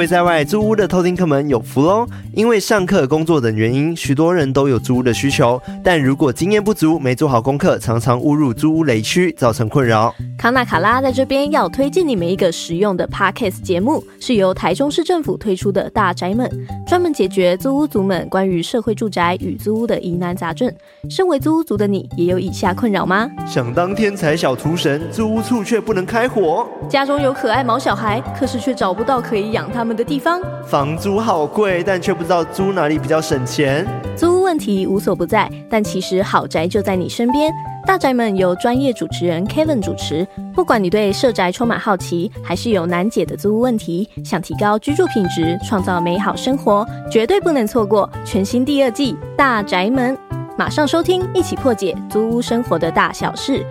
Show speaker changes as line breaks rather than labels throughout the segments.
位在外租屋的偷听客们有福喽！因为上课、工作等原因，许多人都有租屋的需求，但如果经验不足、没做好功课，常常误入租屋雷区，造成困扰。
康纳卡拉在这边要推荐你们一个实用的 Podcast 节目，是由台中市政府推出的大宅们，专门解决租屋族们关于社会住宅与租屋的疑难杂症。身为租屋族的你，也有以下困扰吗？
想当天才小厨神，租屋处却不能开火；
家中有可爱毛小孩，可是却找不到可以养他们的地方；
房租好贵，但却不知道租哪里比较省钱。
租问题无所不在，但其实好宅就在你身边。大宅门由专业主持人 Kevin 主持，不管你对社宅充满好奇，还是有难解的租屋问题，想提高居住品质，创造美好生活，绝对不能错过全新第二季《大宅门》。马上收听，一起破解租屋生活的大小事。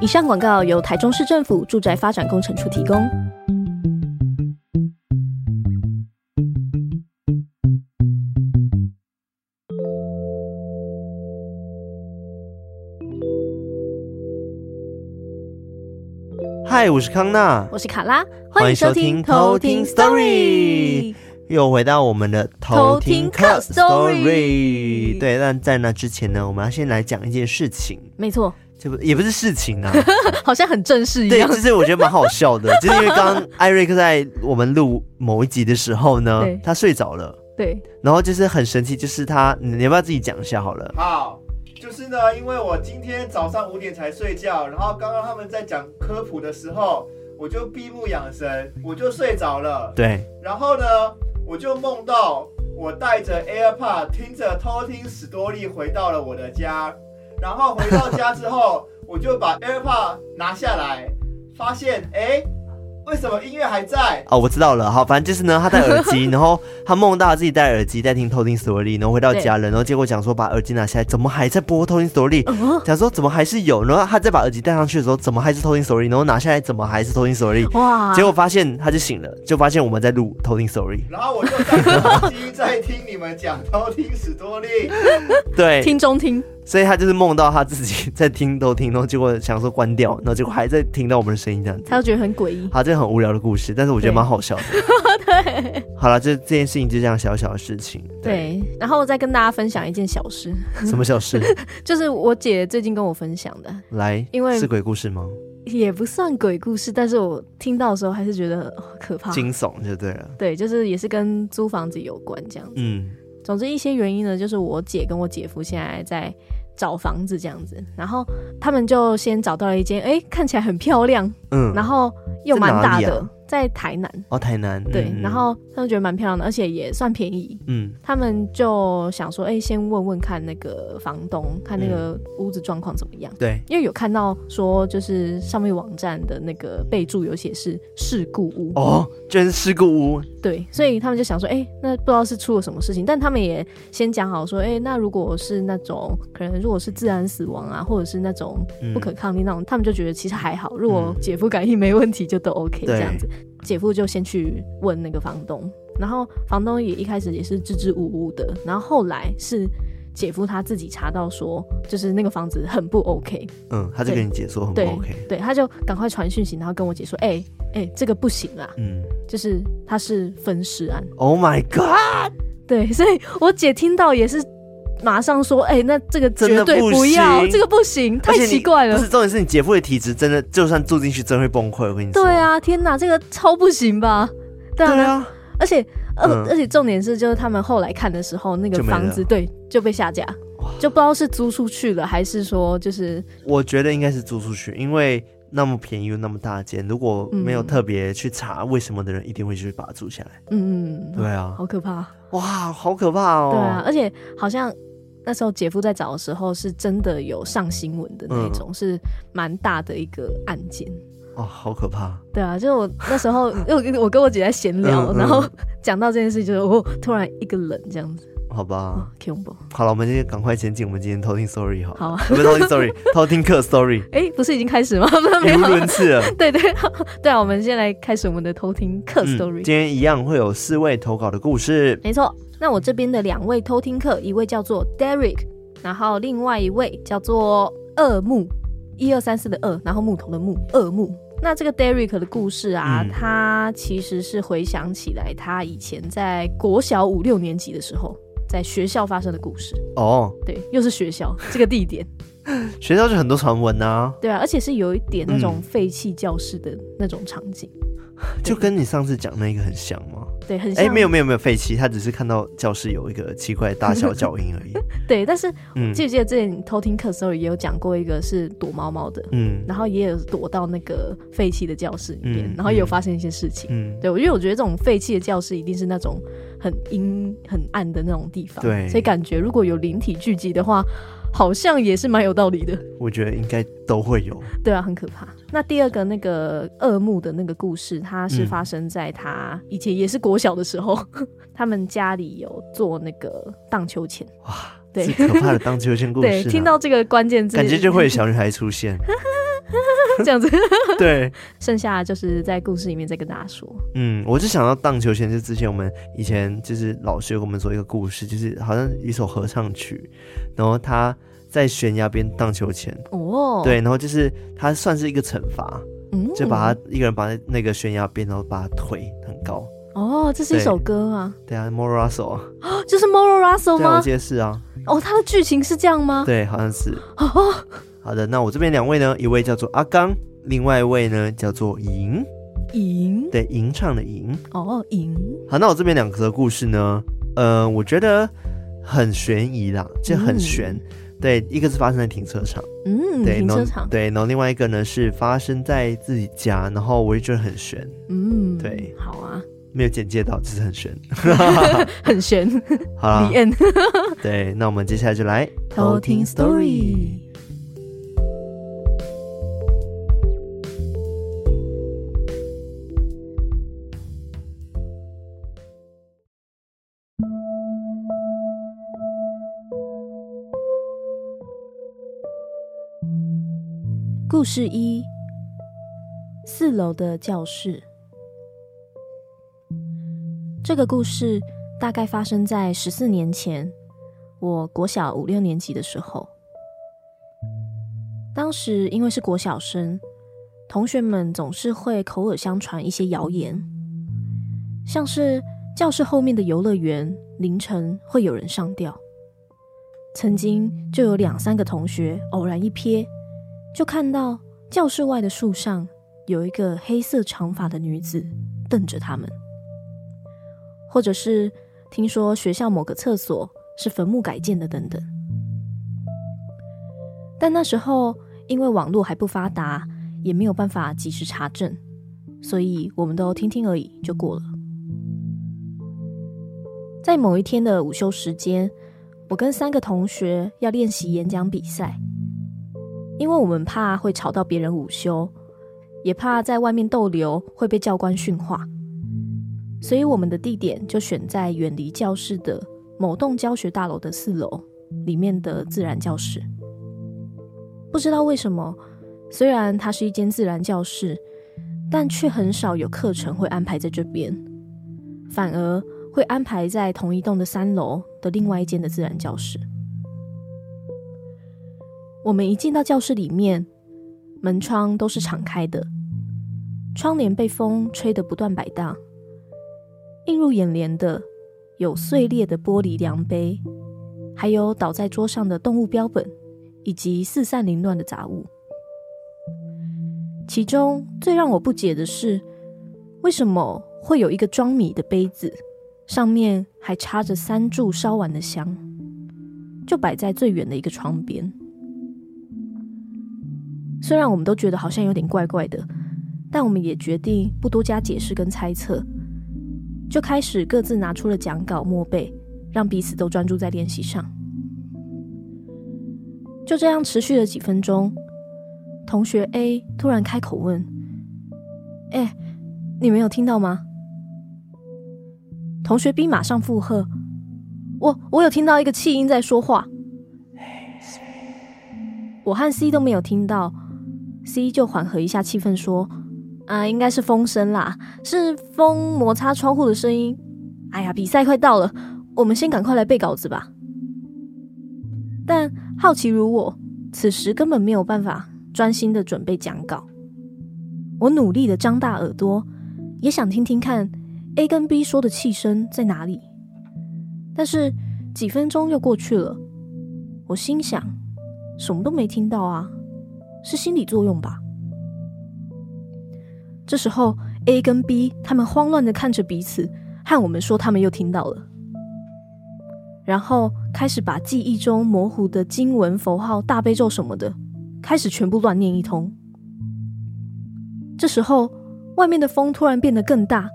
以上广告由台中市政府住宅发展工程处提供。
嗨，我是康娜，
我是卡拉，欢迎收听偷听
Story。又回到我们的偷听课 story，对，但在那之前呢，我们要先来讲一件事情。
没错，
这不也不是事情啊，
好像很正式一样。
对，就是我觉得蛮好笑的，就是因为刚刚艾瑞克在我们录某一集的时候呢，他睡着了。
对，
然后就是很神奇，就是他，你要不要自己讲一下好了？
好，就是呢，因为我今天早上五点才睡觉，然后刚刚他们在讲科普的时候，我就闭目养神，我就睡着了。
对，
然后呢？我就梦到我带着 AirPod 听着偷听史多利回到了我的家，然后回到家之后，我就把 AirPod 拿下来，发现哎。诶为什么音乐还在？
哦，我知道了。好，反正就是呢，他戴耳机，然后他梦到他自己戴耳机在听偷听 story，然后回到家了，然后结果讲说把耳机拿下来，怎么还在播偷听 story？讲说怎么还是有，然后他再把耳机戴上去的时候，怎么还是偷听 story？然后拿下来怎么还是偷听 story？哇！结果发现他就醒了，就发现我们在录偷听 story。
然后我就戴耳机在听你们讲偷听 story，
对，
听中听。
所以他就是梦到他自己在听都听，然后结果想说关掉，然后结果还在听到我们的声音这样子，
他就觉得很诡异。
好，这个很无聊的故事，但是我觉得蛮好笑的。对，好了，这这件事情就这样小小的事情。对，
对，然后我再跟大家分享一件小事。
什么小事？
就是我姐最近跟我分享的。
来，因为是鬼故事吗？
也不算鬼故事，但是我听到的时候还是觉得可怕，
惊悚就对了。
对，就是也是跟租房子有关这样子。嗯。总之一些原因呢，就是我姐跟我姐夫现在在找房子这样子，然后他们就先找到了一间，哎，看起来很漂亮，嗯，然后又蛮大的。在台南
哦，台南
对，嗯、然后他们觉得蛮漂亮的，而且也算便宜。嗯，他们就想说，哎、欸，先问问看那个房东，看那个屋子状况怎么样。对、嗯，因为有看到说，就是上面网站的那个备注有写是事故屋
哦，居然是事故屋。
对，所以他们就想说，哎、欸，那不知道是出了什么事情。但他们也先讲好说，哎、欸，那如果是那种可能，如果是自然死亡啊，或者是那种不可抗力那种，嗯、他们就觉得其实还好。如果姐夫感应没问题，就都 OK 这样子。姐夫就先去问那个房东，然后房东也一开始也是支支吾吾的，然后后来是姐夫他自己查到说，就是那个房子很不 OK。
嗯，他就跟你姐说很不 OK。
对，对，他就赶快传讯息，然后跟我姐说，哎、欸、哎、欸，这个不行啊，嗯，就是他是分尸案。
Oh my god！
对，所以我姐听到也是。马上说，哎、欸，那这个绝对不要，不这个不行，太奇怪了。
不是重点是你姐夫的体质真的，就算住进去真会崩溃。我跟你说。
对啊，天哪，这个超不行吧？对啊，而且，呃，嗯、而且重点是，就是他们后来看的时候，那个房子对就被下架，就不知道是租出去了，还是说就是。
我觉得应该是租出去，因为那么便宜又那么大间，如果没有特别去查为什么的人，一定会去把它租下来。嗯嗯，对啊，
好可怕，
哇，好可怕哦。
对啊，而且好像。那时候姐夫在找的时候，是真的有上新闻的那种，嗯、是蛮大的一个案件。
哦，好可怕！
对啊，就是我那时候，因为我跟我姐在闲聊，嗯嗯、然后讲到这件事，就是我突然一个冷这样子。
好吧，
恐怖、哦。
好了，我们今天赶快前进，我们今天偷听 story 好。
好，
不是偷听 story，偷听课 story。
哎、欸，不是已经开始吗？
语无伦次了。
对对对啊，我们先来开始我们的偷听课 story、嗯。
今天一样会有四位投稿的故事。
没错，那我这边的两位偷听客，一位叫做 Derek。然后另外一位叫做二木，一二三四的二，然后木头的木，二木。那这个 Derek 的故事啊，
嗯、
他其实是回想起来，他以前在国小五六年级的时候，在学校发生的故事。
哦，
对，又是学校 这个地点。
学校就很多传闻啊。
对啊，而且是有一点那种废弃教室的那种场景，
嗯、就跟你上次讲那个很像吗？
对，很像。哎、
欸，没有没有没有废弃，他只是看到教室有一个奇怪的大小脚 印而已。
对，但是记不记得之前偷听课的时候也有讲过一个是躲猫猫的，嗯，然后也有躲到那个废弃的教室里面，嗯、然后也有发生一些事情。嗯，对，因为我觉得这种废弃的教室一定是那种很阴很暗的那种地方，对，所以感觉如果有灵体聚集的话。好像也是蛮有道理的，
我觉得应该都会有。
对啊，很可怕。那第二个那个恶梦的那个故事，它是发生在他以前也是国小的时候，嗯、他们家里有做那个荡秋千。哇，
对，可怕的荡秋千故事。
对，听到这个关键字，
感觉就会有小女孩出现。
这样子，
对，
剩下就是在故事里面再跟大家说。
嗯，我就想到荡秋千，就之前我们以前就是老师跟我们说一个故事，就是好像一首合唱曲，然后他在悬崖边荡秋千。哦，对，然后就是他算是一个惩罚，嗯，就把他一个人把那个悬崖边，然后把他推很高。
哦，这是一首歌啊？
对啊，Moro Russell 啊，
就是 Moro Russell 吗？
我记得是啊。
哦，他的剧情是这样吗？
对，好像是。哦。好的，那我这边两位呢，一位叫做阿刚，另外一位呢叫做莹。
吟，
对，吟唱的吟。
哦，吟。
好，那我这边两个故事呢，呃，我觉得很悬疑啦，就很悬。嗯、对，一个是发生在停车场，
嗯，
对，
停车场，
对，然后另外一个呢是发生在自己家，然后我也觉得很悬，
嗯，
对，
好啊，
没有简介到，只是很悬，
很悬。悬。
好了
，The end
对，那我们接下来就来
偷听 story。故事一：四楼的教室。这个故事大概发生在十四年前，我国小五六年级的时候。当时因为是国小生，同学们总是会口耳相传一些谣言，像是教室后面的游乐园凌晨会有人上吊。曾经就有两三个同学偶然一瞥。就看到教室外的树上有一个黑色长发的女子瞪着他们，或者是听说学校某个厕所是坟墓改建的等等。但那时候因为网络还不发达，也没有办法及时查证，所以我们都听听而已就过了。在某一天的午休时间，我跟三个同学要练习演讲比赛。因为我们怕会吵到别人午休，也怕在外面逗留会被教官训话，所以我们的地点就选在远离教室的某栋教学大楼的四楼里面的自然教室。不知道为什么，虽然它是一间自然教室，但却很少有课程会安排在这边，反而会安排在同一栋的三楼的另外一间的自然教室。我们一进到教室里面，门窗都是敞开的，窗帘被风吹得不断摆荡。映入眼帘的有碎裂的玻璃量杯，还有倒在桌上的动物标本，以及四散凌乱的杂物。其中最让我不解的是，为什么会有一个装米的杯子，上面还插着三炷烧完的香，就摆在最远的一个窗边。虽然我们都觉得好像有点怪怪的，但我们也决定不多加解释跟猜测，就开始各自拿出了讲稿默背，让彼此都专注在练习上。就这样持续了几分钟，同学 A 突然开口问：“哎，你没有听到吗？”同学 B 马上附和：“我我有听到一个气音在说话。”我和 C 都没有听到。C 就缓和一下气氛说：“啊，应该是风声啦，是风摩擦窗户的声音。哎呀，比赛快到了，我们先赶快来背稿子吧。”但好奇如我，此时根本没有办法专心的准备讲稿。我努力的张大耳朵，也想听听看 A 跟 B 说的气声在哪里。但是几分钟又过去了，我心想，什么都没听到啊，是心理作用吧？这时候 A 跟 B 他们慌乱的看着彼此，和我们说他们又听到了。然后开始把记忆中模糊的经文、符号、大悲咒什么的，开始全部乱念一通。这时候，外面的风突然变得更大，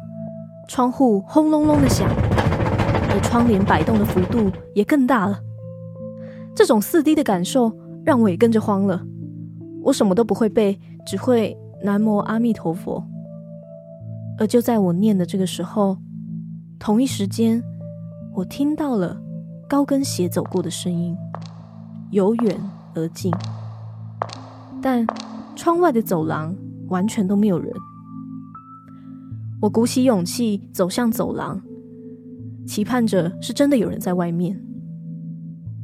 窗户轰隆隆的响，而窗帘摆动的幅度也更大了。这种四 D 的感受让我也跟着慌了。我什么都不会背，只会南无阿弥陀佛。而就在我念的这个时候，同一时间，我听到了。高跟鞋走过的声音，由远而近，但窗外的走廊完全都没有人。我鼓起勇气走向走廊，期盼着是真的有人在外面。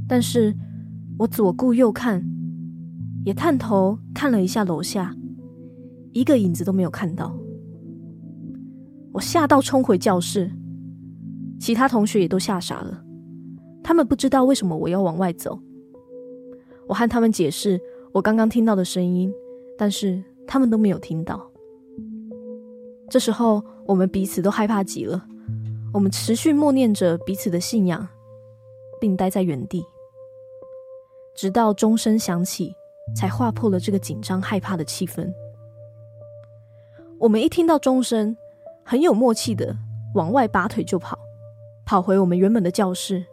但是我左顾右看，也探头看了一下楼下，一个影子都没有看到。我吓到冲回教室，其他同学也都吓傻了。他们不知道为什么我要往外走。我和他们解释我刚刚听到的声音，但是他们都没有听到。这时候，我们彼此都害怕极了。我们持续默念着彼此的信仰，并待在原地，直到钟声响起，才划破了这个紧张害怕的气氛。我们一听到钟声，很有默契的往外拔腿就跑，跑回我们原本的教室。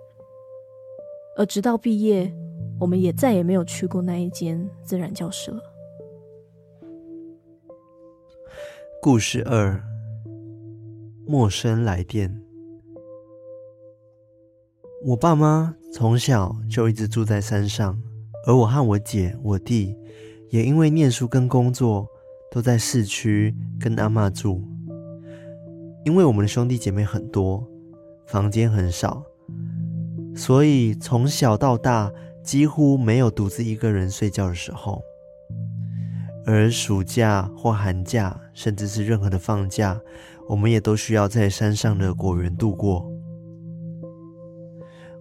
而直到毕业，我们也再也没有去过那一间自然教室了。
故事二：陌生来电。我爸妈从小就一直住在山上，而我和我姐、我弟也因为念书跟工作都在市区跟阿嬷住。因为我们的兄弟姐妹很多，房间很少。所以从小到大几乎没有独自一个人睡觉的时候，而暑假或寒假，甚至是任何的放假，我们也都需要在山上的果园度过。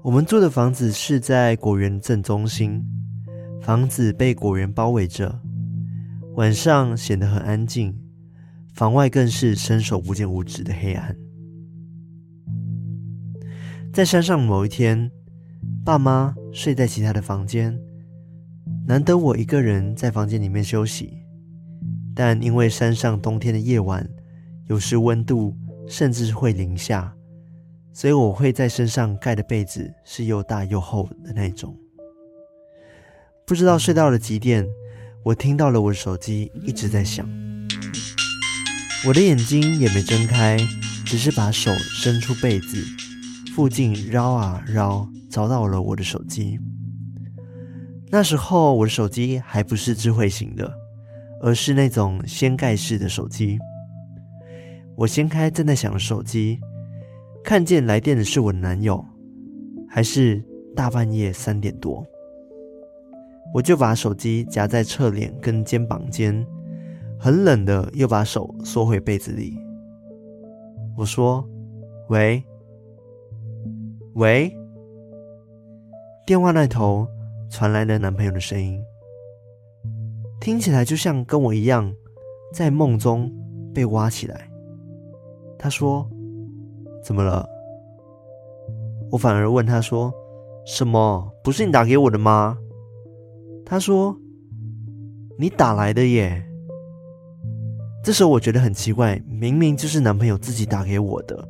我们住的房子是在果园正中心，房子被果园包围着，晚上显得很安静，房外更是伸手不见五指的黑暗。在山上某一天，爸妈睡在其他的房间，难得我一个人在房间里面休息。但因为山上冬天的夜晚，有时温度甚至会零下，所以我会在身上盖的被子是又大又厚的那种。不知道睡到了几点，我听到了我的手机一直在响，我的眼睛也没睁开，只是把手伸出被子。附近绕啊绕，找到了我的手机。那时候我的手机还不是智慧型的，而是那种掀盖式的手机。我掀开正在响的手机，看见来电的是我的男友，还是大半夜三点多。我就把手机夹在侧脸跟肩膀间，很冷的又把手缩回被子里。我说：“喂。”喂，电话那头传来了男朋友的声音，听起来就像跟我一样，在梦中被挖起来。他说：“怎么了？”我反而问他说：“什么？不是你打给我的吗？”他说：“你打来的耶。”这时候我觉得很奇怪，明明就是男朋友自己打给我的，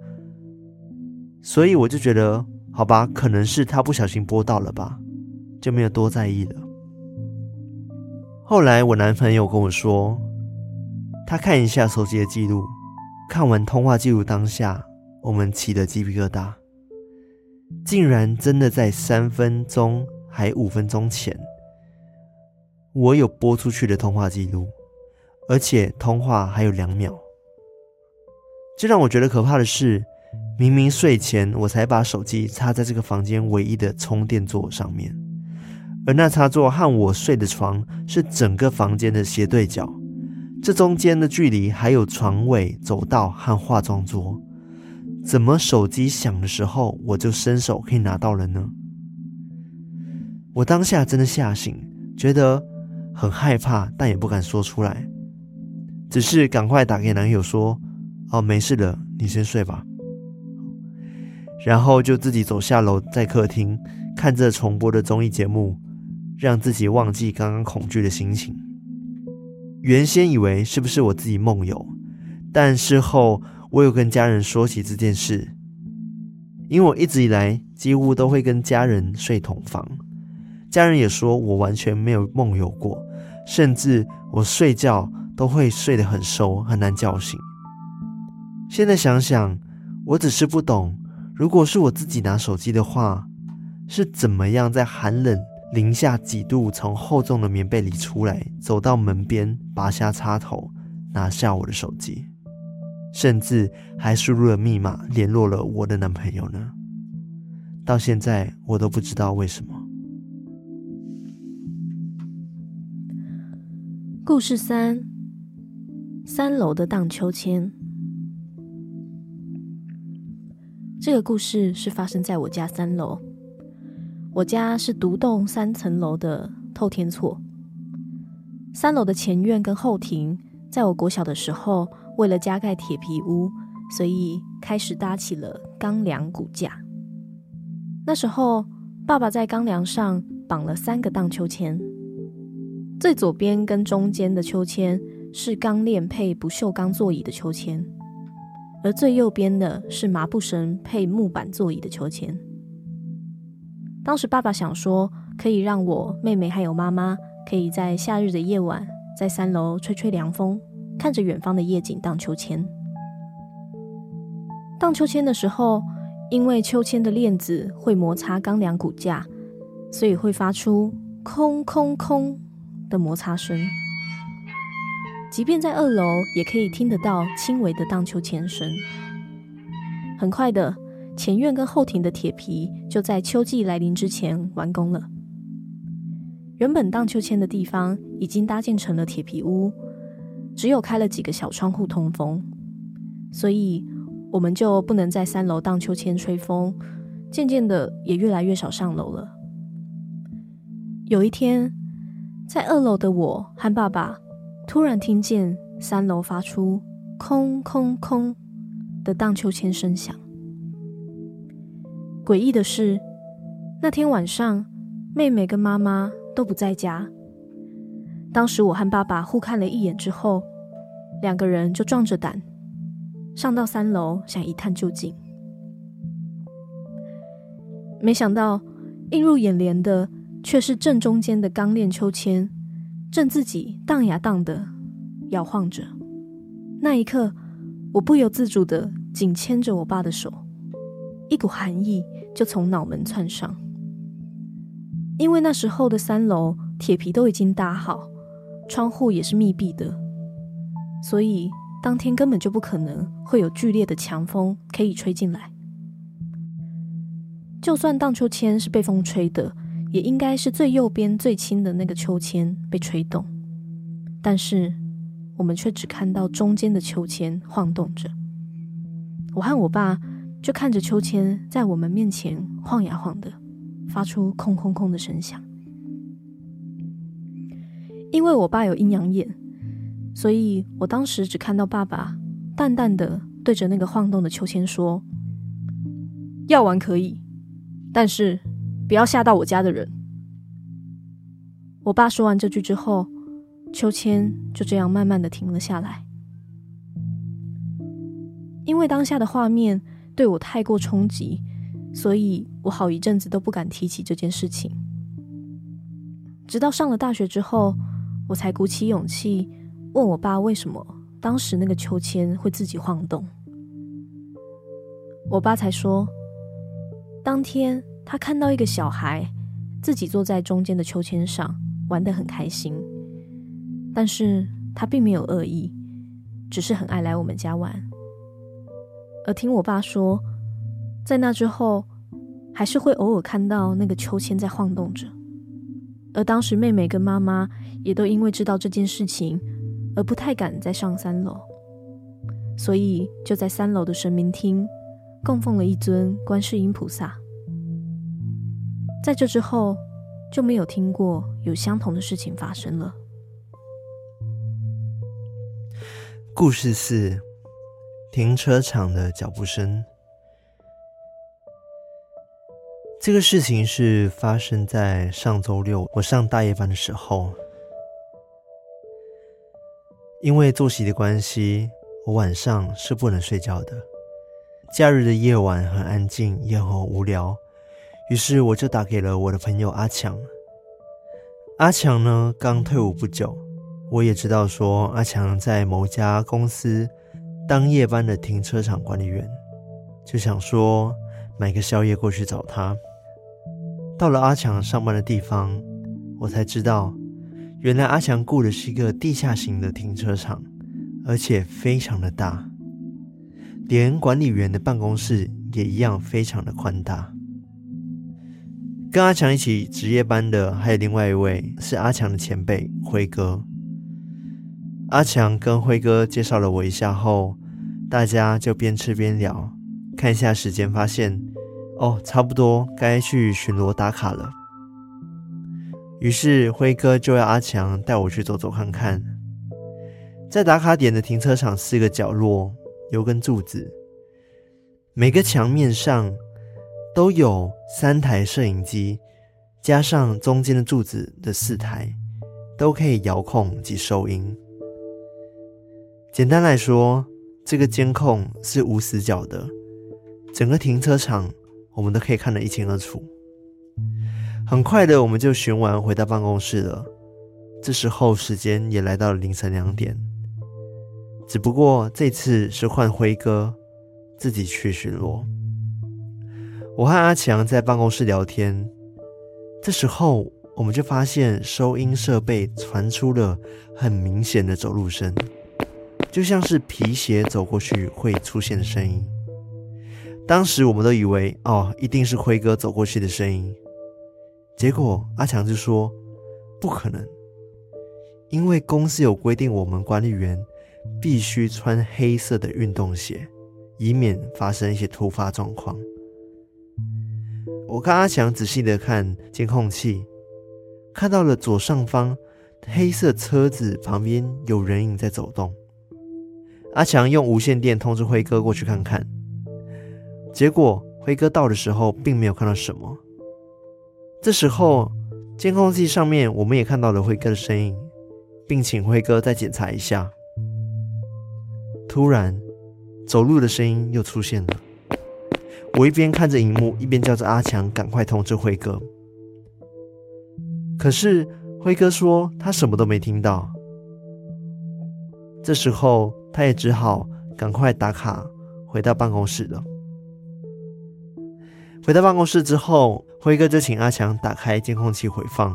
所以我就觉得。好吧，可能是他不小心拨到了吧，就没有多在意了。后来我男朋友跟我说，他看一下手机的记录，看完通话记录当下，我们起的鸡皮疙瘩，竟然真的在三分钟还五分钟前，我有拨出去的通话记录，而且通话还有两秒。最让我觉得可怕的是。明明睡前我才把手机插在这个房间唯一的充电座上面，而那插座和我睡的床是整个房间的斜对角，这中间的距离还有床尾、走道和化妆桌，怎么手机响的时候我就伸手可以拿到了呢？我当下真的吓醒，觉得很害怕，但也不敢说出来，只是赶快打给男友说：“哦，没事了，你先睡吧。”然后就自己走下楼，在客厅看着重播的综艺节目，让自己忘记刚刚恐惧的心情。原先以为是不是我自己梦游，但事后我有跟家人说起这件事，因为我一直以来几乎都会跟家人睡同房，家人也说我完全没有梦游过，甚至我睡觉都会睡得很熟，很难叫醒。现在想想，我只是不懂，如果是我自己拿手机的话，是怎么样在寒冷。零下几度，从厚重的棉被里出来，走到门边，拔下插头，拿下我的手机，甚至还输入了密码，联络了我的男朋友呢。到现在，我都不知道为什么。
故事三：三楼的荡秋千。这个故事是发生在我家三楼。我家是独栋三层楼的透天厝，三楼的前院跟后庭，在我国小的时候，为了加盖铁皮屋，所以开始搭起了钢梁骨架。那时候，爸爸在钢梁上绑了三个荡秋千，最左边跟中间的秋千是钢链配不锈钢座椅的秋千，而最右边的是麻布绳配木板座椅的秋千。当时爸爸想说，可以让我妹妹还有妈妈，可以在夏日的夜晚，在三楼吹吹凉风，看着远方的夜景荡秋千。荡秋千的时候，因为秋千的链子会摩擦钢梁骨架，所以会发出“空空空”的摩擦声。即便在二楼，也可以听得到轻微的荡秋千声。很快的。前院跟后庭的铁皮就在秋季来临之前完工了。原本荡秋千的地方已经搭建成了铁皮屋，只有开了几个小窗户通风，所以我们就不能在三楼荡秋千吹风。渐渐的，也越来越少上楼了。有一天，在二楼的我和爸爸突然听见三楼发出“空空空”的荡秋千声响。诡异的是，那天晚上，妹妹跟妈妈都不在家。当时我和爸爸互看了一眼之后，两个人就壮着胆上到三楼，想一探究竟。没想到，映入眼帘的却是正中间的钢链秋千，正自己荡呀荡的摇晃着。那一刻，我不由自主的紧牵着我爸的手。一股寒意就从脑门窜上，因为那时候的三楼铁皮都已经搭好，窗户也是密闭的，所以当天根本就不可能会有剧烈的强风可以吹进来。就算荡秋千是被风吹的，也应该是最右边最轻的那个秋千被吹动，但是我们却只看到中间的秋千晃动着。我和我爸。就看着秋千在我们面前晃呀晃的，发出空空空的声响。因为我爸有阴阳眼，所以我当时只看到爸爸淡淡的对着那个晃动的秋千说：“要玩可以，但是不要吓到我家的人。”我爸说完这句之后，秋千就这样慢慢的停了下来。因为当下的画面。对我太过冲击，所以我好一阵子都不敢提起这件事情。直到上了大学之后，我才鼓起勇气问我爸为什么当时那个秋千会自己晃动。我爸才说，当天他看到一个小孩自己坐在中间的秋千上玩得很开心，但是他并没有恶意，只是很爱来我们家玩。而听我爸说，在那之后，还是会偶尔看到那个秋千在晃动着。而当时妹妹跟妈妈也都因为知道这件事情，而不太敢再上三楼，所以就在三楼的神明厅供奉了一尊观世音菩萨。在这之后，就没有听过有相同的事情发生了。
故事四：停车场的脚步声。这个事情是发生在上周六，我上大夜班的时候。因为作息的关系，我晚上是不能睡觉的。假日的夜晚很安静，也很无聊，于是我就打给了我的朋友阿强。阿强呢，刚退伍不久。我也知道，说阿强在某家公司当夜班的停车场管理员，就想说买个宵夜过去找他。到了阿强上班的地方，我才知道，原来阿强雇的是一个地下型的停车场，而且非常的大，连管理员的办公室也一样非常的宽大。跟阿强一起值夜班的还有另外一位是阿强的前辈辉哥。阿强跟辉哥介绍了我一下后，大家就边吃边聊，看一下时间，发现哦，差不多该去巡逻打卡了。于是辉哥就要阿强带我去走走看看。在打卡点的停车场四个角落有根柱子，每个墙面上都有三台摄影机，加上中间的柱子的四台，都可以遥控及收音。简单来说，这个监控是无死角的，整个停车场我们都可以看得一清二楚。很快的，我们就巡完回到办公室了。这时候时间也来到了凌晨两点，只不过这次是换辉哥自己去巡逻。我和阿强在办公室聊天，这时候我们就发现收音设备传出了很明显的走路声。就像是皮鞋走过去会出现的声音，当时我们都以为哦，一定是辉哥走过去的声音。结果阿强就说不可能，因为公司有规定，我们管理员必须穿黑色的运动鞋，以免发生一些突发状况。我跟阿强仔细的看监控器，看到了左上方黑色车子旁边有人影在走动。阿强用无线电通知辉哥过去看看，结果辉哥到的时候并没有看到什么。这时候监控器上面我们也看到了辉哥的身影，并请辉哥再检查一下。突然，走路的声音又出现了。我一边看着荧幕，一边叫着阿强赶快通知辉哥。可是辉哥说他什么都没听到。这时候。他也只好赶快打卡回到办公室了。回到办公室之后，辉哥就请阿强打开监控器回放。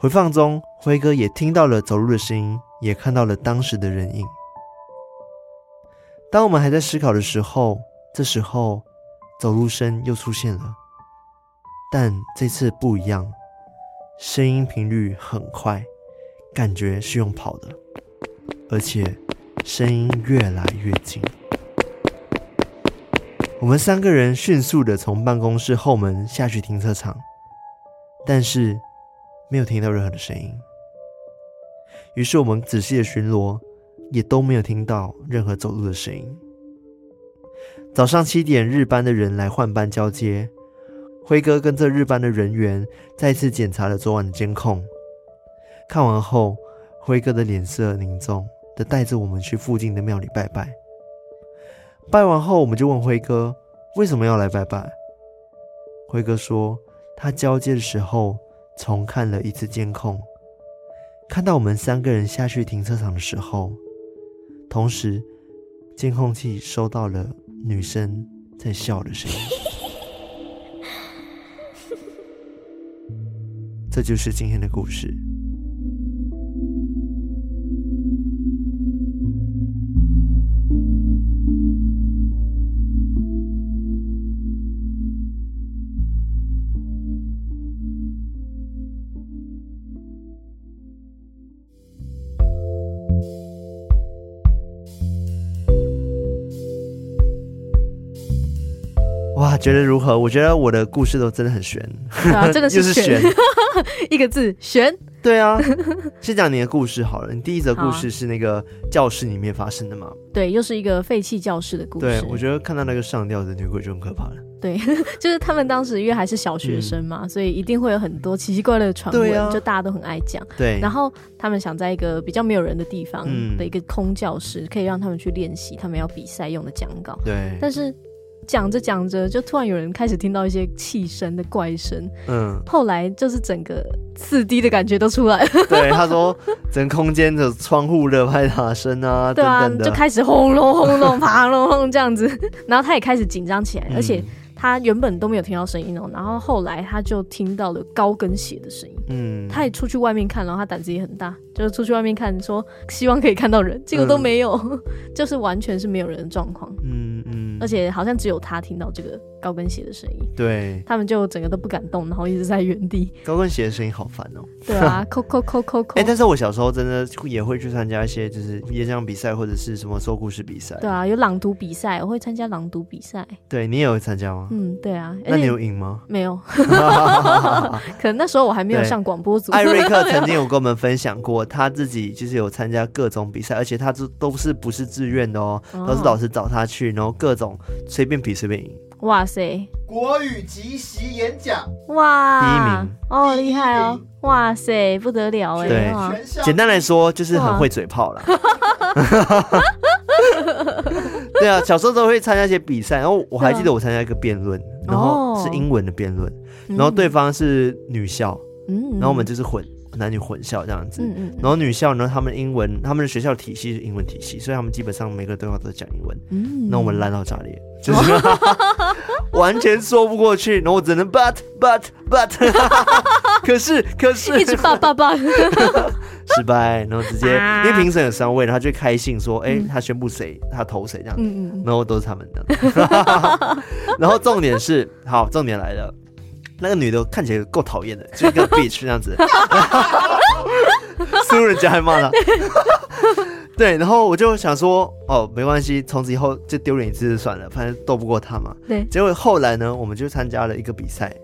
回放中，辉哥也听到了走路的声音，也看到了当时的人影。当我们还在思考的时候，这时候走路声又出现了，但这次不一样，声音频率很快，感觉是用跑的，而且。声音越来越近，我们三个人迅速的从办公室后门下去停车场，但是没有听到任何的声音。于是我们仔细的巡逻，也都没有听到任何走路的声音。早上七点，日班的人来换班交接，辉哥跟这日班的人员再次检查了昨晚的监控，看完后，辉哥的脸色凝重。的带着我们去附近的庙里拜拜，拜完后我们就问辉哥为什么要来拜拜。辉哥说他交接的时候重看了一次监控，看到我们三个人下去停车场的时候，同时监控器收到了女生在笑的声音。这就是今天的故事。觉得如何？我觉得我的故事都真的很悬，
对啊，真 的是
悬，
一个字悬。
对啊，先讲你的故事好了。你第一则故事是那个教室里面发生的吗？
对，又是一个废弃教室的故事。
对，我觉得看到那个上吊的女鬼就很可怕了。
对，就是他们当时因为还是小学生嘛，嗯、所以一定会有很多奇奇怪怪的传闻，啊、就大家都很爱讲。
对，
然后他们想在一个比较没有人的地方的一个空教室，可以让他们去练习他们要比赛用的讲稿。
对，
但是。讲着讲着，就突然有人开始听到一些气声的怪声。嗯，后来就是整个四 D 的感觉都出来了。
对，他说整个空间的窗户的拍打声啊，
对啊，
等等
就开始轰隆轰隆、啪隆轰这样子。然后他也开始紧张起来，嗯、而且。他原本都没有听到声音哦，然后后来他就听到了高跟鞋的声音。嗯，他也出去外面看，然后他胆子也很大，就是出去外面看，说希望可以看到人，结果都没有，嗯、就是完全是没有人的状况。嗯嗯，而且好像只有他听到这个高跟鞋的声音。
对，
他们就整个都不敢动，然后一直在原地。
高跟鞋的声音好烦哦。
对啊，扣扣扣扣扣。
哎，但是我小时候真的也会去参加一些就是演讲比赛或者是什么说故事比赛。
对啊，有朗读比赛，我会参加朗读比赛。
对，你也会参加吗？
嗯，对啊。
那你有赢吗？
没有，可能那时候我还没有上广播组。
艾瑞克曾经有跟我们分享过，他自己就是有参加各种比赛，而且他都都是不是自愿的哦，都是老师找他去，然后各种随便比随便赢。
哇塞！
国语即席演讲，
哇，
第一名
哦，厉害哦！哇塞，不得了哎！
对，简单来说就是很会嘴炮了。对啊，小时候都会参加一些比赛，然后我还记得我参加一个辩论，然后是英文的辩论，然后对方是女校，嗯，然后我们就是混男女混校这样子，然后女校呢，他们英文他们的学校体系是英文体系，所以他们基本上每个对话都讲英文，嗯，那我们烂到炸裂，就是 完全说不过去，然后我只能 but but but，可是可是
一直 but but but，
失败，然后直接因为评审有三位，他就开信说，哎，他宣布谁，他投谁这样子，然后都是他们的，然后重点是，好，重点来了。那个女的看起来够讨厌的，就一个 bitch 这样子，输人家还骂她。对，然后我就想说，哦，没关系，从此以后就丢脸一次就算了，反正斗不过她嘛。
对。
结果后来呢，我们就参加了一个比赛，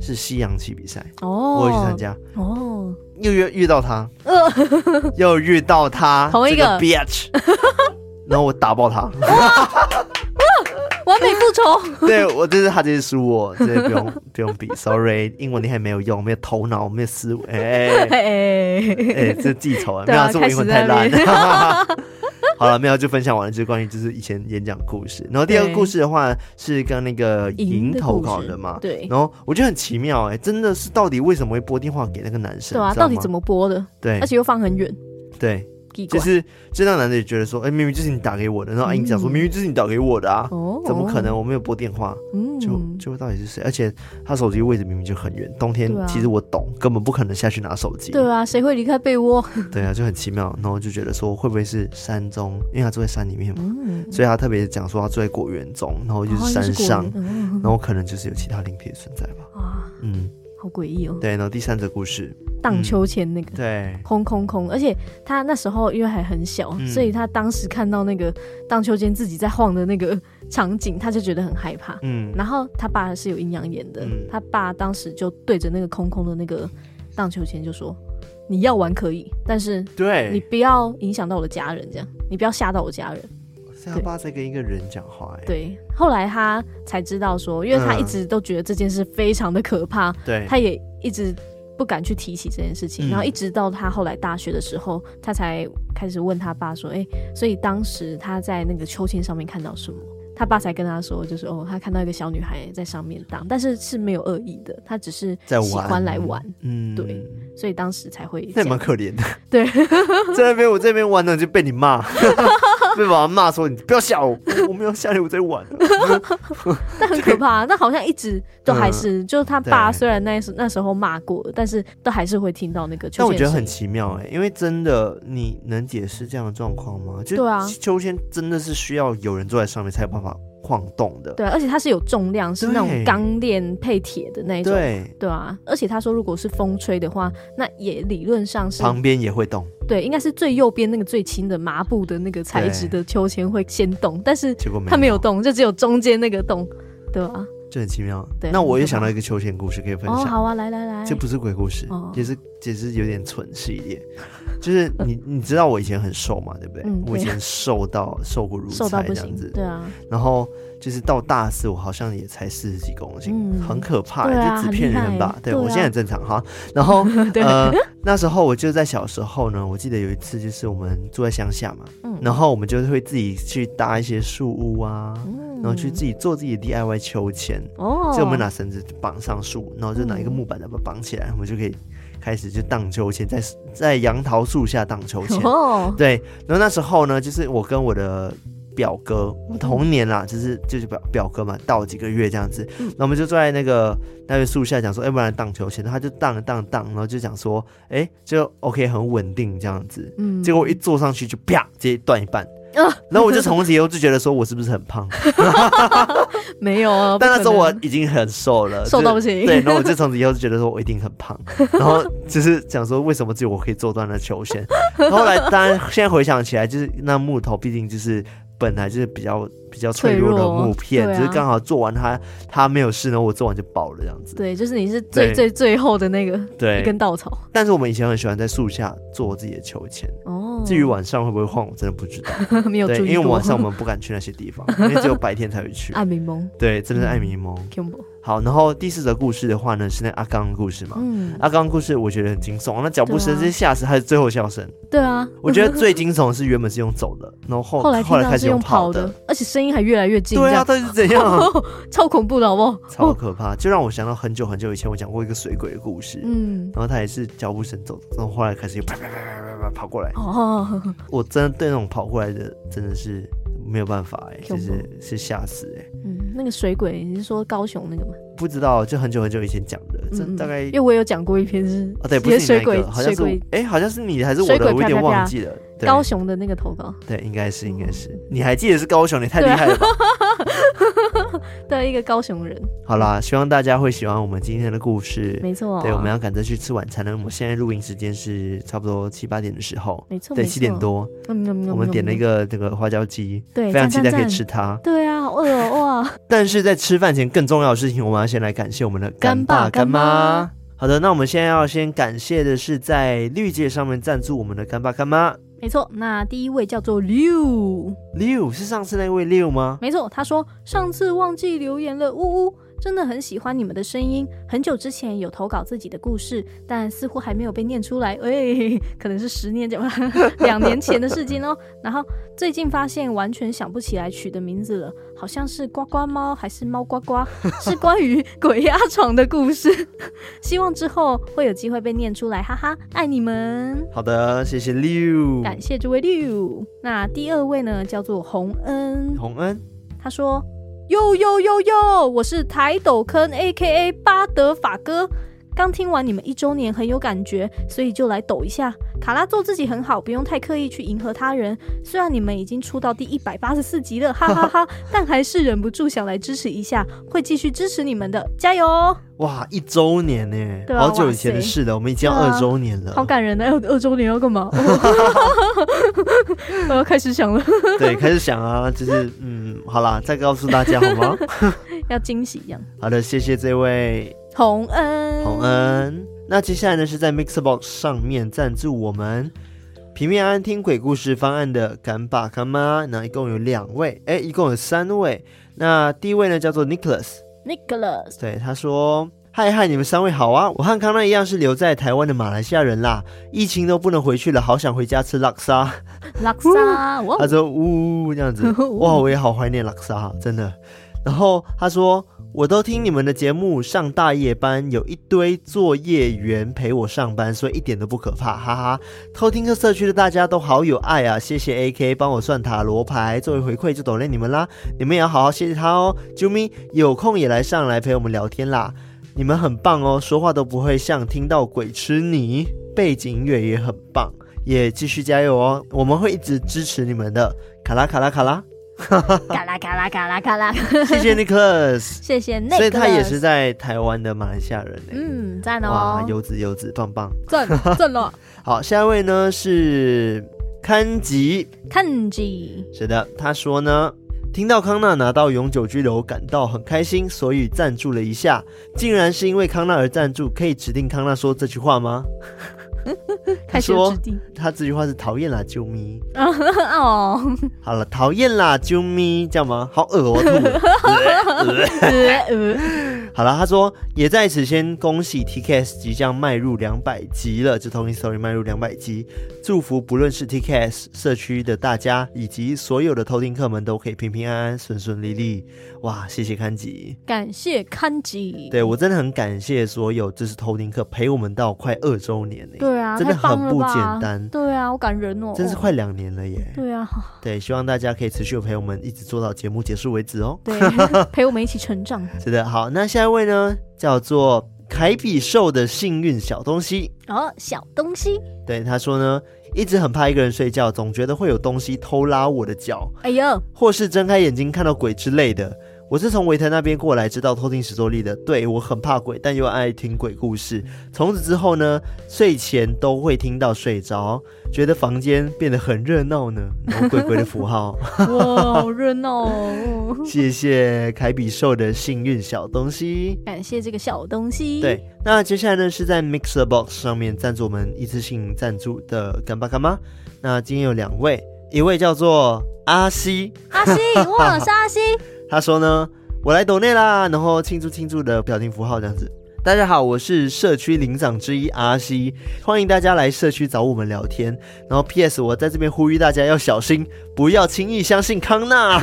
是西洋棋比赛。哦。我也去参加。哦。又遇遇到他。又遇到他。
同一个
bitch。然后我打爆他。
完美复仇，
对我这是他这是输我，这不用不用比，sorry，英文你还没有用，没有头脑，没有思维，哎哎哎，这记仇啊，没有，是我英文太烂。好了，没有就分享完了，就是关于就是以前演讲故事。然后第二个故事的话是跟那个银投稿的嘛，
对。
然后我觉得很奇妙，哎，真的是到底为什么会拨电话给那个男生？
对啊，到底怎么拨的？
对，
而且又放很远。
对。就是，这让男的也觉得说，哎、欸，明明就是你打给我的，然后阿英讲说，明明就是你打给我的啊，哦、怎么可能？我没有拨电话，嗯、就就到底是谁？而且他手机位置明明就很远，冬天其实我懂，啊、根本不可能下去拿手机。
对啊，谁会离开被窝？
对啊，就很奇妙。然后就觉得说，会不会是山中？因为他住在山里面嘛，嗯、所以他特别讲说他住在果园中，然后就是山上，哦、然后可能就是有其他灵体的存在吧。啊，嗯。
好诡异哦！
对，然后第三则故事，
荡秋千那个，
嗯、对，
空空空，而且他那时候因为还很小，嗯、所以他当时看到那个荡秋千自己在晃的那个场景，他就觉得很害怕。嗯，然后他爸是有阴阳眼的，嗯、他爸当时就对着那个空空的那个荡秋千就说：“你要玩可以，但是对。你不要影响到我的家人，这样你不要吓到我家人。”
他爸在跟一个人讲话，哎，
对。后来他才知道说，因为他一直都觉得这件事非常的可怕，对，他也一直不敢去提起这件事情。然后一直到他后来大学的时候，他才开始问他爸说：“哎，所以当时他在那个秋千上面看到什么？”他爸才跟他说：“就是哦，他看到一个小女孩在上面荡，但是是没有恶意的，他只是喜欢来玩。”嗯，对，所以当时才会。
那蛮可怜的。
对，
在那边我这边玩呢，就被你骂。被爸爸骂说：“你不要吓我，我没有吓你，我在玩。”
但很可怕，那好像一直都还是，就是他爸虽然那时那时候骂过，但是都还是会听到那个。
但我觉得很奇妙哎，因为真的，你能解释这样的状况吗？就对啊，秋千真的是需要有人坐在上面才有办法晃动的。
对，而且它是有重量，是那种钢链配铁的那种。对，对啊。而且他说，如果是风吹的话，那也理论上是
旁边也会动。
对，应该是最右边那个最轻的麻布的那个材质的秋千会先动，但是它没有动，就只有中间那个动，对吧？
就很奇妙。
对，
那我也想到一个秋千故事可以分享。
哦，好啊，来来来，
这不是鬼故事，
哦、
也是也是有点蠢系列。就是你 你知道我以前很瘦嘛，对不对？
嗯、对，
我以前瘦到瘦骨如柴这样子，
对啊。
然后就是到大四，我好像也才四十几公斤，
嗯、
很可怕，
啊、
就只骗人吧？
对，
我现在很正常哈。然后 呃，那时候我就在小时候呢，我记得有一次就是我们住在乡下嘛，嗯、然后我们就会自己去搭一些树屋啊，嗯、然后去自己做自己的 DIY 秋千。哦，所以我们拿绳子绑上树，然后就拿一个木板把它绑起来，嗯、我们就可以。开始就荡秋千，在在杨桃树下荡秋千。哦，对，然后那时候呢，就是我跟我的表哥，我童年啦，就是就是表表哥嘛，到几个月这样子，那、我们就坐在那个那个树下讲说，哎，不然荡秋千，他就荡荡荡，然后就讲说，哎，就 OK 很稳定这样子，嗯，结果一坐上去就啪，直接断一半。然后我就从此以后就觉得说，我是不是很胖？
没有啊，
但那时候我已经很瘦了，
瘦到不行。
对，然后我就从此以后就觉得说我一定很胖，然后就是讲说为什么只有我可以做断那球线。后来当然现在回想起来，就是那木头毕竟就是。本来就是比较比较脆弱的木片，只是刚好做完它，它没有事，然后我做完就爆了这样子。
对，就是你是最最最后的那个
对一
根稻草。
但是我们以前很喜欢在树下做自己的秋千。哦。至于晚上会不会晃，我真的不知道。
没有注意。
因为晚上我们 不敢去那些地方，因为只有白天才会去。
爱迷蒙。
对，真的是爱迷蒙。好，然后第四则故事的话呢，是那阿刚的故事嘛。嗯。阿刚故事我觉得很惊悚，那脚步声是吓死，还是最后笑声。
对啊。
我觉得最惊悚的是原本是用走的，然后后 来后来开始用跑的，
而且声音还越来越近。
对啊，到底是怎样？
超恐怖的，好不好？
超可怕，就让我想到很久很久以前我讲过一个水鬼的故事。嗯。然后他也是脚步声走，然后后来开始又啪啪啪啪啪跑过来。哦。我真的对那种跑过来的真的是。没有办法哎，就是是吓死哎。
嗯，那个水鬼，你是说高雄那个吗？
不知道，就很久很久以前讲的，这大概
因为我有讲过一篇是
哦，对，不是水鬼，好像是哎，好像是你还是我的，我有点忘记了。
高雄的那个投稿，
对，应该是应该是，你还记得是高雄？你太厉害了吧！
对，一个高雄人。
好啦，希望大家会喜欢我们今天的故事。
没错，
对，我们要赶着去吃晚餐了。我们现在录音时间是差不多七八点的时候，
没错，
对，七点多。我们点了一个这个花椒鸡，
对，
非常期待可以吃它。
对啊，好饿哦哇！
但是在吃饭前，更重要的事情，我们要先来感谢我们的干爸干妈。好的，那我们现在要先感谢的是在绿界上面赞助我们的干爸干妈。
没错，那第一位叫做六
六，是上次那位六吗？
没错，他说上次忘记留言了，呜呜。真的很喜欢你们的声音。很久之前有投稿自己的故事，但似乎还没有被念出来。哎、欸，可能是十年前吧、两年前的事情哦。然后最近发现完全想不起来取的名字了，好像是呱呱猫还是猫呱呱，是关于鬼压床的故事。希望之后会有机会被念出来，哈哈，爱你们。
好的，谢谢六，
感谢这位六。那第二位呢，叫做洪恩。
洪恩，
他说。哟哟哟哟！我是台斗坑 A.K.A 巴德法哥。刚听完你们一周年很有感觉，所以就来抖一下。卡拉做自己很好，不用太刻意去迎合他人。虽然你们已经出到第一百八十四集了，哈哈哈哈，但还是忍不住想来支持一下，会继续支持你们的，加油！
哇，一周年呢，啊、好久以前的事了，我们已经要二周年了，
好感人呢！要二周年要干嘛？我要开始想了。
对，开始想啊，就是嗯，好啦，再告诉大家好吗？
要惊喜一样。
好的，谢谢这位
洪恩。
洪恩，那接下来呢，是在 Mixbox 上面赞助我们平面安安听鬼故事方案的干爸干妈，那一共有两位，哎，一共有三位。那第一位呢，叫做 Nicholas。
Nicholas，
对，他说：“嗨嗨，你们三位好啊！我和康纳一样是留在台湾的马来西亚人啦，疫情都不能回去了，好想回家吃拉沙。
拉沙，
他说：呜，这样子，哇，我也好怀念拉沙，真的。然后他说：我都听你们的节目，上大夜班，有一堆作业员陪我上班，所以一点都不可怕，哈哈。偷听客社区的大家都好有爱啊，谢谢 AK 帮我算塔罗牌，作为回馈就抖内你们啦，你们也要好好谢谢他哦。啾咪有空也来上来陪我们聊天啦，你们很棒哦，说话都不会像听到鬼吃你，背景音乐也很棒，也继续加油哦，我们会一直支持你们的，卡拉卡拉卡拉。
卡啦卡啦卡啦卡啦，
谢谢 Nicholas，
谢谢
所以他也是在台湾的马来西亚人呢。
嗯，赞哦，
哇，优质优质，棒棒，
赞 赞了。
好，下一位呢是
Kanji，Kanji，Kanji
是的，他说呢。听到康纳拿到永久居留，感到很开心，所以赞助了一下。竟然是因为康纳而赞助，可以指定康纳说这句话吗？
开始指定
他，他这句话是讨厌啦，啾咪。
哦，
好了，讨厌啦，啾咪，这样吗？好恶哦，好了，他说也在此先恭喜 TCAS 即将迈入两百集了，这 Talking Story 迈入两百集，祝福不论是 TCAS 社区的大家，以及所有的偷听客们都可以平平安安、顺顺利利。哇，谢谢康吉，
感谢康吉，
对我真的很感谢所有这是偷听客陪我们到快二周年呢。
对啊，
真的很不简单。
对啊，好感人哦，
真是快两年了耶。
对啊，
对，希望大家可以持续陪我们一直做到节目结束为止哦。
对，陪我们一起成长。
是的，好，那下一位呢，叫做凯比兽的幸运小东西
哦，小东西。
对，他说呢，一直很怕一个人睡觉，总觉得会有东西偷拉我的脚，
哎呦，
或是睁开眼睛看到鬼之类的。我是从维特那边过来，知道偷听史多利的。对，我很怕鬼，但又爱听鬼故事。从此之后呢，睡前都会听到睡着，觉得房间变得很热闹呢。然后鬼鬼的符号，
哇，好热闹哦！
谢谢凯比兽的幸运小东西，
感谢这个小东西。
对，那接下来呢是在 Mixer Box 上面赞助我们一次性赞助的干爸干妈。那今天有两位，一位叫做阿西，
阿西，哇，是阿西。
他说呢，我来抖内啦，然后庆祝庆祝的表情符号这样子。大家好，我是社区领长之一阿西，欢迎大家来社区找我们聊天。然后 P.S. 我在这边呼吁大家要小心，不要轻易相信康纳。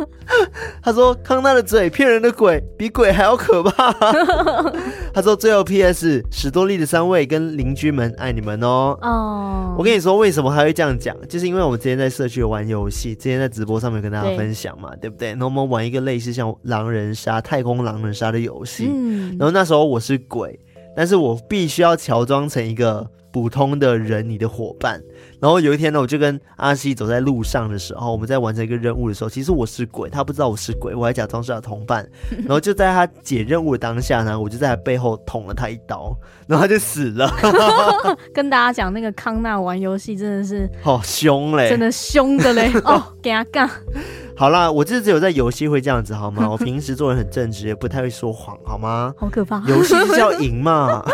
他说康纳的嘴骗人的鬼，比鬼还要可怕。他说最后 P.S. 史多利的三位跟邻居们爱你们哦。哦，oh. 我跟你说为什么他会这样讲，就是因为我们之前在社区玩游戏，之前在直播上面跟大家分享嘛，对，对不对？然后我们玩一个类似像狼人杀、太空狼人杀的游戏，嗯，然后那时候。我是鬼，但是我必须要乔装成一个普通的人，你的伙伴。然后有一天呢，我就跟阿西走在路上的时候，我们在完成一个任务的时候，其实我是鬼，他不知道我是鬼，我还假装是他同伴。然后就在他解任务的当下呢，我就在他背后捅了他一刀，然后他就死了。
跟大家讲，那个康纳玩游戏真的是
好凶嘞，
真的凶的嘞哦，给他干。
好啦，我就是只有在游戏会这样子，好吗？我平时做人很正直，也不太会说谎，好吗？
好可怕！
游戏是要赢嘛。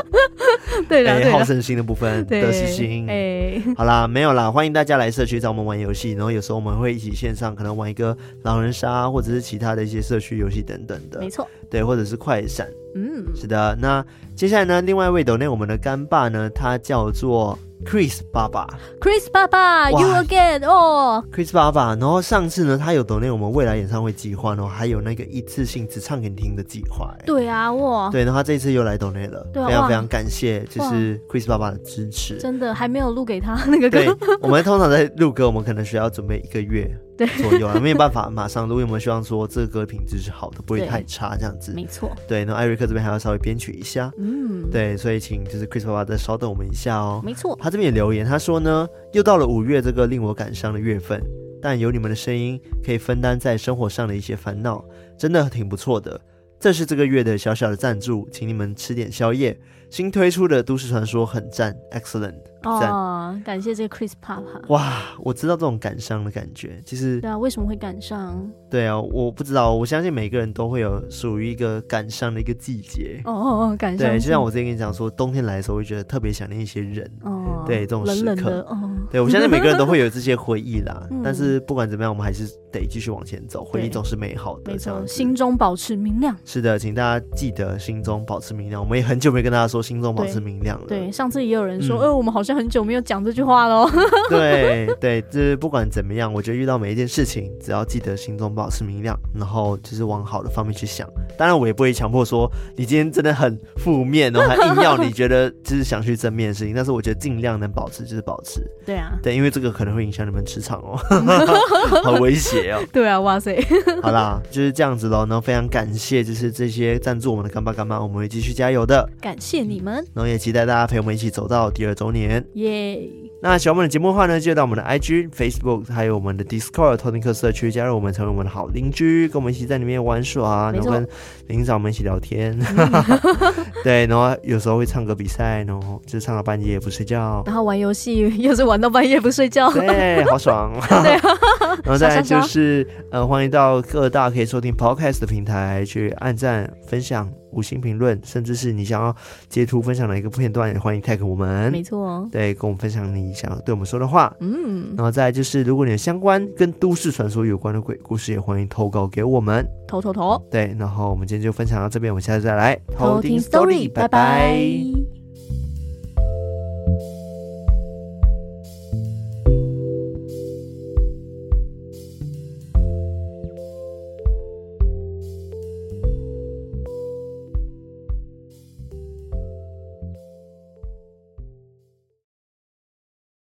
对的，
好胜心的部分，得失心。哎，好啦，没有啦，欢迎大家来社区找我们玩游戏，然后有时候我们会一起线上，可能玩一个狼人杀，或者是其他的一些社区游戏等等的。
没错，
对，或者是快闪。嗯，是的。那接下来呢，另外一位抖内我们的干爸呢，他叫做。Chris 爸爸
，Chris 爸爸，You again 哦
，Chris 爸爸。然后上次呢，他有抖内我们未来演唱会计划，然后还有那个一次性只唱给你听的计划。
对啊，哇，
对，然后他这一次又来抖内了，对啊、非常非常感谢，就是 Chris 爸爸的支持。
真的还没有录给他那个歌，
对，我们通常在录歌，我们可能需要准备一个月。对，左右啊，没有办法马上录。因为我们希望说这个歌品质是好的，不会太差，这样子。
没错。
对，那艾瑞克这边还要稍微编曲一下。嗯。对，所以请就是 Chris 爸爸再稍等我们一下哦。
没错。
他这边也留言，他说呢，又到了五月这个令我感伤的月份，但有你们的声音可以分担在生活上的一些烦恼，真的挺不错的。这是这个月的小小的赞助，请你们吃点宵夜。新推出的都市传说很赞，excellent。
哦，感谢这个 Chris Papa。
哇，我知道这种感伤的感觉，其实
对啊，为什么会感伤？
对啊，我不知道，我相信每个人都会有属于一个感伤的一个季节。
哦哦哦，感伤。
对，就像我之前跟你讲说，冬天来的时候会觉得特别想念一些人。哦。对，这种时刻。冷冷的。哦。对，我相信每个人都会有这些回忆啦。但是不管怎么样，我们还是得继续往前走，回忆总是美好的。
没错，心中保持明亮。
是的，请大家记得心中保持明亮。我们也很久没跟大家说心中保持明亮了。
对，上次也有人说，呃，我们好像很久没有讲这句话喽。
对对，就是不管怎么样，我觉得遇到每一件事情，只要记得心中保持明亮，然后就是往好的方面去想。当然，我也不会强迫说你今天真的很负面，然后还硬要你觉得就是想去正面的事情。但是我觉得尽量能保持就是保持。
对啊，
对，因为这个可能会影响你们磁场哦，好危险哦。
对啊，哇塞。
好啦，就是这样子喽。然后非常感谢，就是这些赞助我们的干爸干妈，我们会继续加油的。
感谢你们。
然后也期待大家陪我们一起走到第二周年。
耶。
那喜欢我们的节目的话呢，记得到我们的 IG、Facebook，还有我们的 Discord 偷听客社区，加入我们，成为我们的好邻居，跟我们一起在里面玩耍，然后跟领导们一起聊天。对，然后有时候会唱歌比赛，然后就唱到半夜也不睡觉。
然后玩游戏又是玩到半夜不睡觉。
对，好爽。
对。
然后再就是呃，欢迎到各大可以收听 Podcast 的平台去按赞、分享、五星评论，甚至是你想要截图分享的一个片段，也欢迎 tag 我
们。没错，
对，跟我们分享你想要对我们说的话。
嗯，
然后再来就是，如果你的相关跟都市传说有关的鬼故事，也欢迎投稿给我们。
投投投，
对，然后我们今天就分享到这边，我们下次再来。
偷听 story，拜拜。